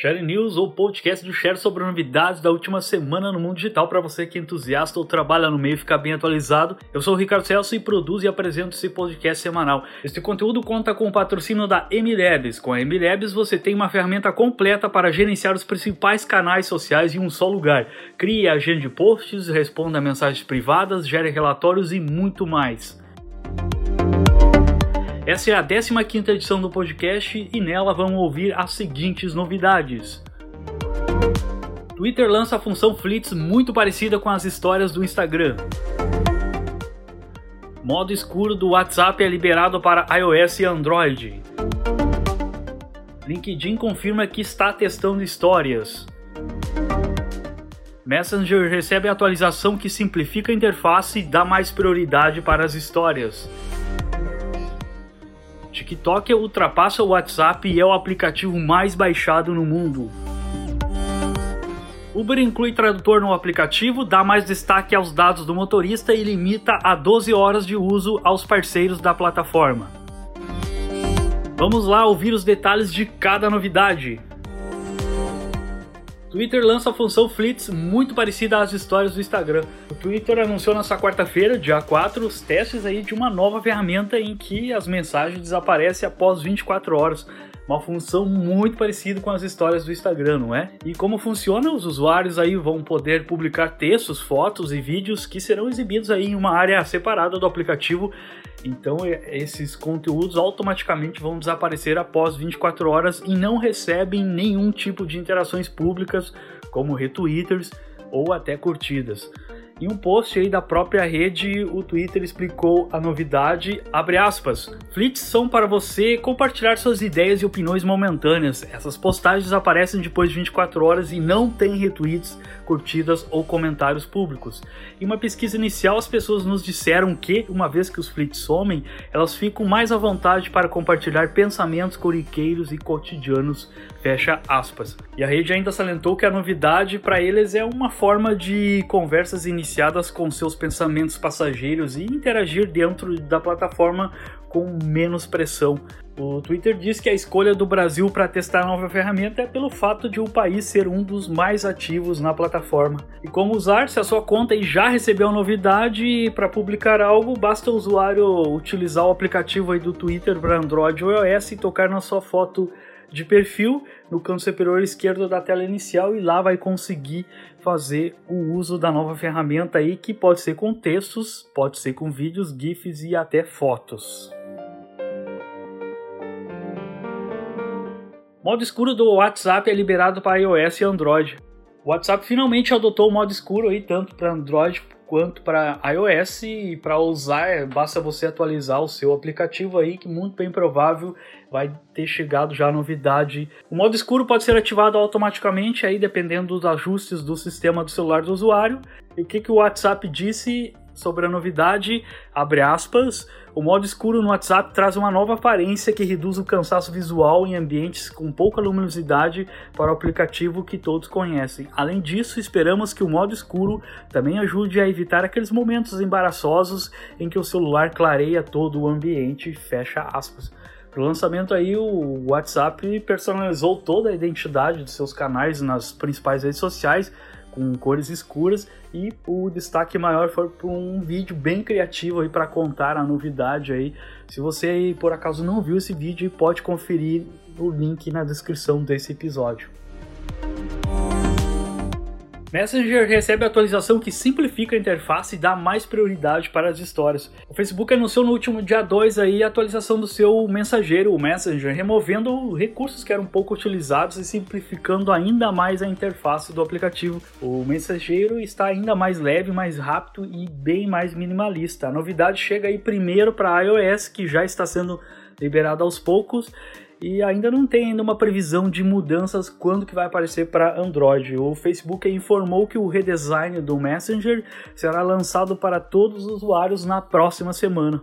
Share News ou podcast do Share sobre novidades da última semana no mundo digital para você que é entusiasta ou trabalha no meio e ficar bem atualizado. Eu sou o Ricardo Celso e produzo e apresento esse podcast semanal. Este conteúdo conta com o patrocínio da Emilabs. Com a Emilabs você tem uma ferramenta completa para gerenciar os principais canais sociais em um só lugar. Crie agenda de posts, responda mensagens privadas, gere relatórios e muito mais. Essa é a 15 edição do podcast e nela vamos ouvir as seguintes novidades. Twitter lança a função Fleets muito parecida com as histórias do Instagram. Modo escuro do WhatsApp é liberado para iOS e Android. LinkedIn confirma que está testando histórias. Messenger recebe atualização que simplifica a interface e dá mais prioridade para as histórias. TikTok ultrapassa o WhatsApp e é o aplicativo mais baixado no mundo. Uber inclui tradutor no aplicativo, dá mais destaque aos dados do motorista e limita a 12 horas de uso aos parceiros da plataforma. Vamos lá ouvir os detalhes de cada novidade. Twitter lança a função Fleets muito parecida às histórias do Instagram. O Twitter anunciou nessa quarta-feira, dia 4, os testes aí de uma nova ferramenta em que as mensagens desaparecem após 24 horas. Uma função muito parecida com as histórias do Instagram, não é? E como funciona? Os usuários aí vão poder publicar textos, fotos e vídeos que serão exibidos aí em uma área separada do aplicativo então esses conteúdos automaticamente vão desaparecer após 24 horas e não recebem nenhum tipo de interações públicas, como retweeters ou até curtidas. Em um post aí da própria rede, o Twitter explicou a novidade, abre aspas, Flits são para você compartilhar suas ideias e opiniões momentâneas. Essas postagens aparecem depois de 24 horas e não têm retweets, curtidas ou comentários públicos. Em uma pesquisa inicial, as pessoas nos disseram que, uma vez que os flits somem, elas ficam mais à vontade para compartilhar pensamentos corriqueiros e cotidianos Fecha aspas. E a rede ainda salientou que a novidade para eles é uma forma de conversas iniciadas com seus pensamentos passageiros e interagir dentro da plataforma com menos pressão. O Twitter diz que a escolha do Brasil para testar a nova ferramenta é pelo fato de o país ser um dos mais ativos na plataforma. E como usar? Se a sua conta já recebeu novidade para publicar algo, basta o usuário utilizar o aplicativo do Twitter para Android ou iOS e tocar na sua foto de perfil no canto superior esquerdo da tela inicial e lá vai conseguir fazer o uso da nova ferramenta aí que pode ser com textos, pode ser com vídeos, gifs e até fotos. Modo escuro do WhatsApp é liberado para iOS e Android. O WhatsApp finalmente adotou o modo escuro aí tanto para Android quanto para iOS e para usar basta você atualizar o seu aplicativo aí que muito bem provável vai ter chegado já a novidade. O modo escuro pode ser ativado automaticamente aí dependendo dos ajustes do sistema do celular do usuário. E o que, que o WhatsApp disse sobre a novidade, abre aspas, o modo escuro no WhatsApp traz uma nova aparência que reduz o cansaço visual em ambientes com pouca luminosidade para o aplicativo que todos conhecem. Além disso, esperamos que o modo escuro também ajude a evitar aqueles momentos embaraçosos em que o celular clareia todo o ambiente, fecha aspas. Para o lançamento aí, o WhatsApp personalizou toda a identidade de seus canais nas principais redes sociais, com cores escuras e o destaque maior foi para um vídeo bem criativo aí para contar a novidade aí. Se você por acaso não viu esse vídeo, pode conferir o link na descrição desse episódio. Messenger recebe atualização que simplifica a interface e dá mais prioridade para as histórias. O Facebook anunciou no último dia 2 aí a atualização do seu mensageiro, o Messenger, removendo recursos que eram pouco utilizados e simplificando ainda mais a interface do aplicativo. O mensageiro está ainda mais leve, mais rápido e bem mais minimalista. A novidade chega aí primeiro para iOS, que já está sendo liberado aos poucos e ainda não tem ainda uma previsão de mudanças quando que vai aparecer para Android. O Facebook informou que o redesign do Messenger será lançado para todos os usuários na próxima semana.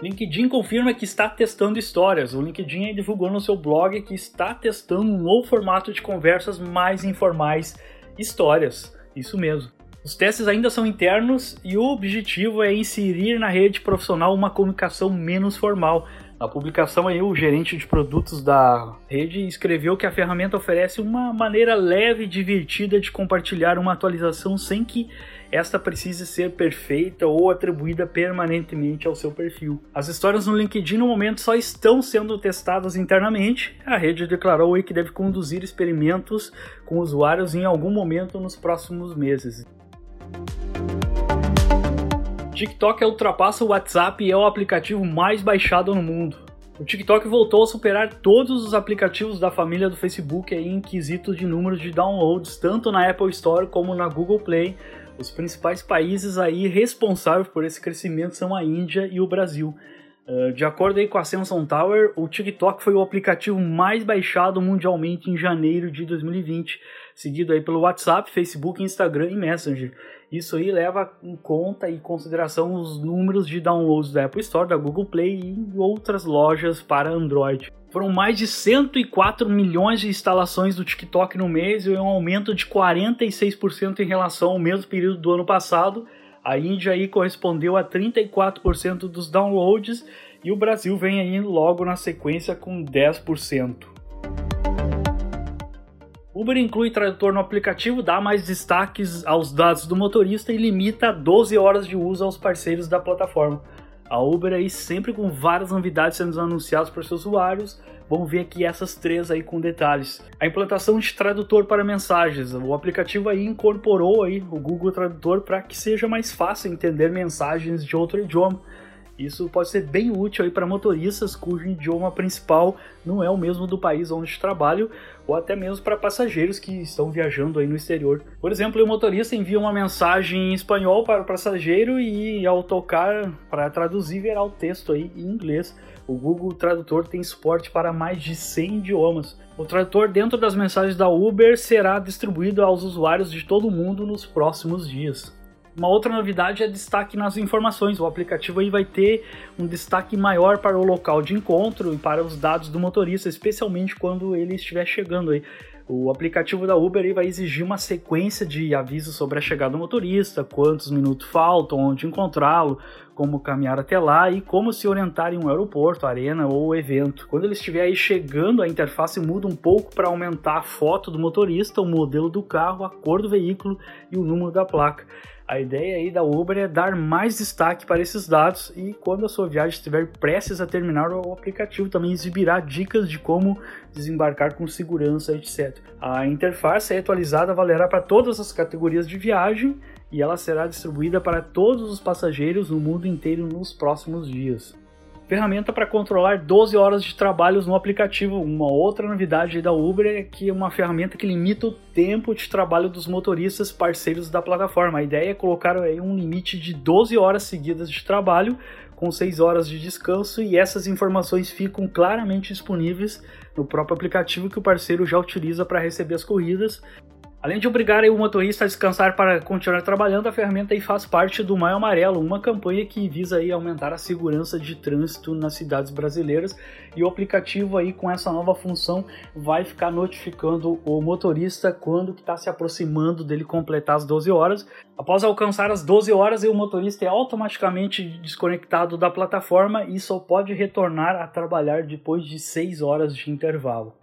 LinkedIn confirma que está testando histórias. O LinkedIn divulgou no seu blog que está testando um novo formato de conversas mais informais, histórias. Isso mesmo. Os testes ainda são internos e o objetivo é inserir na rede profissional uma comunicação menos formal. Na publicação aí, o gerente de produtos da rede escreveu que a ferramenta oferece uma maneira leve e divertida de compartilhar uma atualização sem que esta precise ser perfeita ou atribuída permanentemente ao seu perfil. As histórias no LinkedIn no momento só estão sendo testadas internamente. A rede declarou que deve conduzir experimentos com usuários em algum momento nos próximos meses. TikTok ultrapassa o WhatsApp e é o aplicativo mais baixado no mundo. O TikTok voltou a superar todos os aplicativos da família do Facebook em quesito de número de downloads, tanto na Apple Store como na Google Play. Os principais países aí responsáveis por esse crescimento são a Índia e o Brasil. Uh, de acordo com a Samsung Tower, o TikTok foi o aplicativo mais baixado mundialmente em janeiro de 2020, seguido aí pelo WhatsApp, Facebook, Instagram e Messenger. Isso aí leva em conta e consideração os números de downloads da Apple Store, da Google Play e outras lojas para Android. Foram mais de 104 milhões de instalações do TikTok no mês e um aumento de 46% em relação ao mesmo período do ano passado. A Índia aí correspondeu a 34% dos downloads e o Brasil vem aí logo na sequência com 10%. Uber inclui tradutor no aplicativo, dá mais destaques aos dados do motorista e limita 12 horas de uso aos parceiros da plataforma. A Uber aí sempre com várias novidades sendo anunciadas para seus usuários. Vamos ver aqui essas três aí com detalhes. A implantação de tradutor para mensagens. O aplicativo aí incorporou aí o Google Tradutor para que seja mais fácil entender mensagens de outro idioma. Isso pode ser bem útil aí para motoristas cujo idioma principal não é o mesmo do país onde trabalham, ou até mesmo para passageiros que estão viajando aí no exterior. Por exemplo, o motorista envia uma mensagem em espanhol para o passageiro e ao tocar para traduzir verá o texto aí em inglês. O Google Tradutor tem suporte para mais de 100 idiomas. O tradutor dentro das mensagens da Uber será distribuído aos usuários de todo o mundo nos próximos dias. Uma outra novidade é destaque nas informações. O aplicativo aí vai ter um destaque maior para o local de encontro e para os dados do motorista, especialmente quando ele estiver chegando aí. O aplicativo da Uber aí vai exigir uma sequência de avisos sobre a chegada do motorista, quantos minutos faltam, onde encontrá-lo, como caminhar até lá e como se orientar em um aeroporto, arena ou evento. Quando ele estiver aí chegando, a interface muda um pouco para aumentar a foto do motorista, o modelo do carro, a cor do veículo e o número da placa. A ideia aí da Uber é dar mais destaque para esses dados e quando a sua viagem estiver prestes a terminar, o aplicativo também exibirá dicas de como desembarcar com segurança, etc. A interface é atualizada valerá para todas as categorias de viagem e ela será distribuída para todos os passageiros no mundo inteiro nos próximos dias ferramenta para controlar 12 horas de trabalhos no aplicativo. Uma outra novidade da Uber é que é uma ferramenta que limita o tempo de trabalho dos motoristas parceiros da plataforma. A ideia é colocar aí um limite de 12 horas seguidas de trabalho com 6 horas de descanso e essas informações ficam claramente disponíveis no próprio aplicativo que o parceiro já utiliza para receber as corridas Além de obrigar o motorista a descansar para continuar trabalhando, a ferramenta aí faz parte do Maio Amarelo, uma campanha que visa aí aumentar a segurança de trânsito nas cidades brasileiras. E o aplicativo aí com essa nova função vai ficar notificando o motorista quando está se aproximando dele completar as 12 horas. Após alcançar as 12 horas, o motorista é automaticamente desconectado da plataforma e só pode retornar a trabalhar depois de 6 horas de intervalo.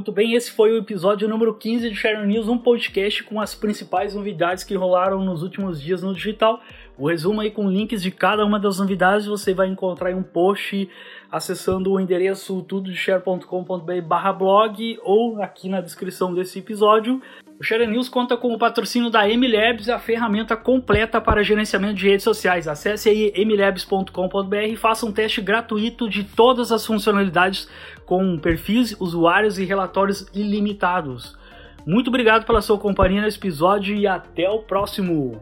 Muito bem, esse foi o episódio número 15 de Sharon News, um podcast com as principais novidades que rolaram nos últimos dias no digital. O resumo aí com links de cada uma das novidades você vai encontrar em um post acessando o endereço tudodeshare.com.br blog ou aqui na descrição desse episódio. O Share News conta com o patrocínio da MLabs, a ferramenta completa para gerenciamento de redes sociais. Acesse aí mlabs.com.br e faça um teste gratuito de todas as funcionalidades com perfis, usuários e relatórios ilimitados. Muito obrigado pela sua companhia nesse episódio e até o próximo!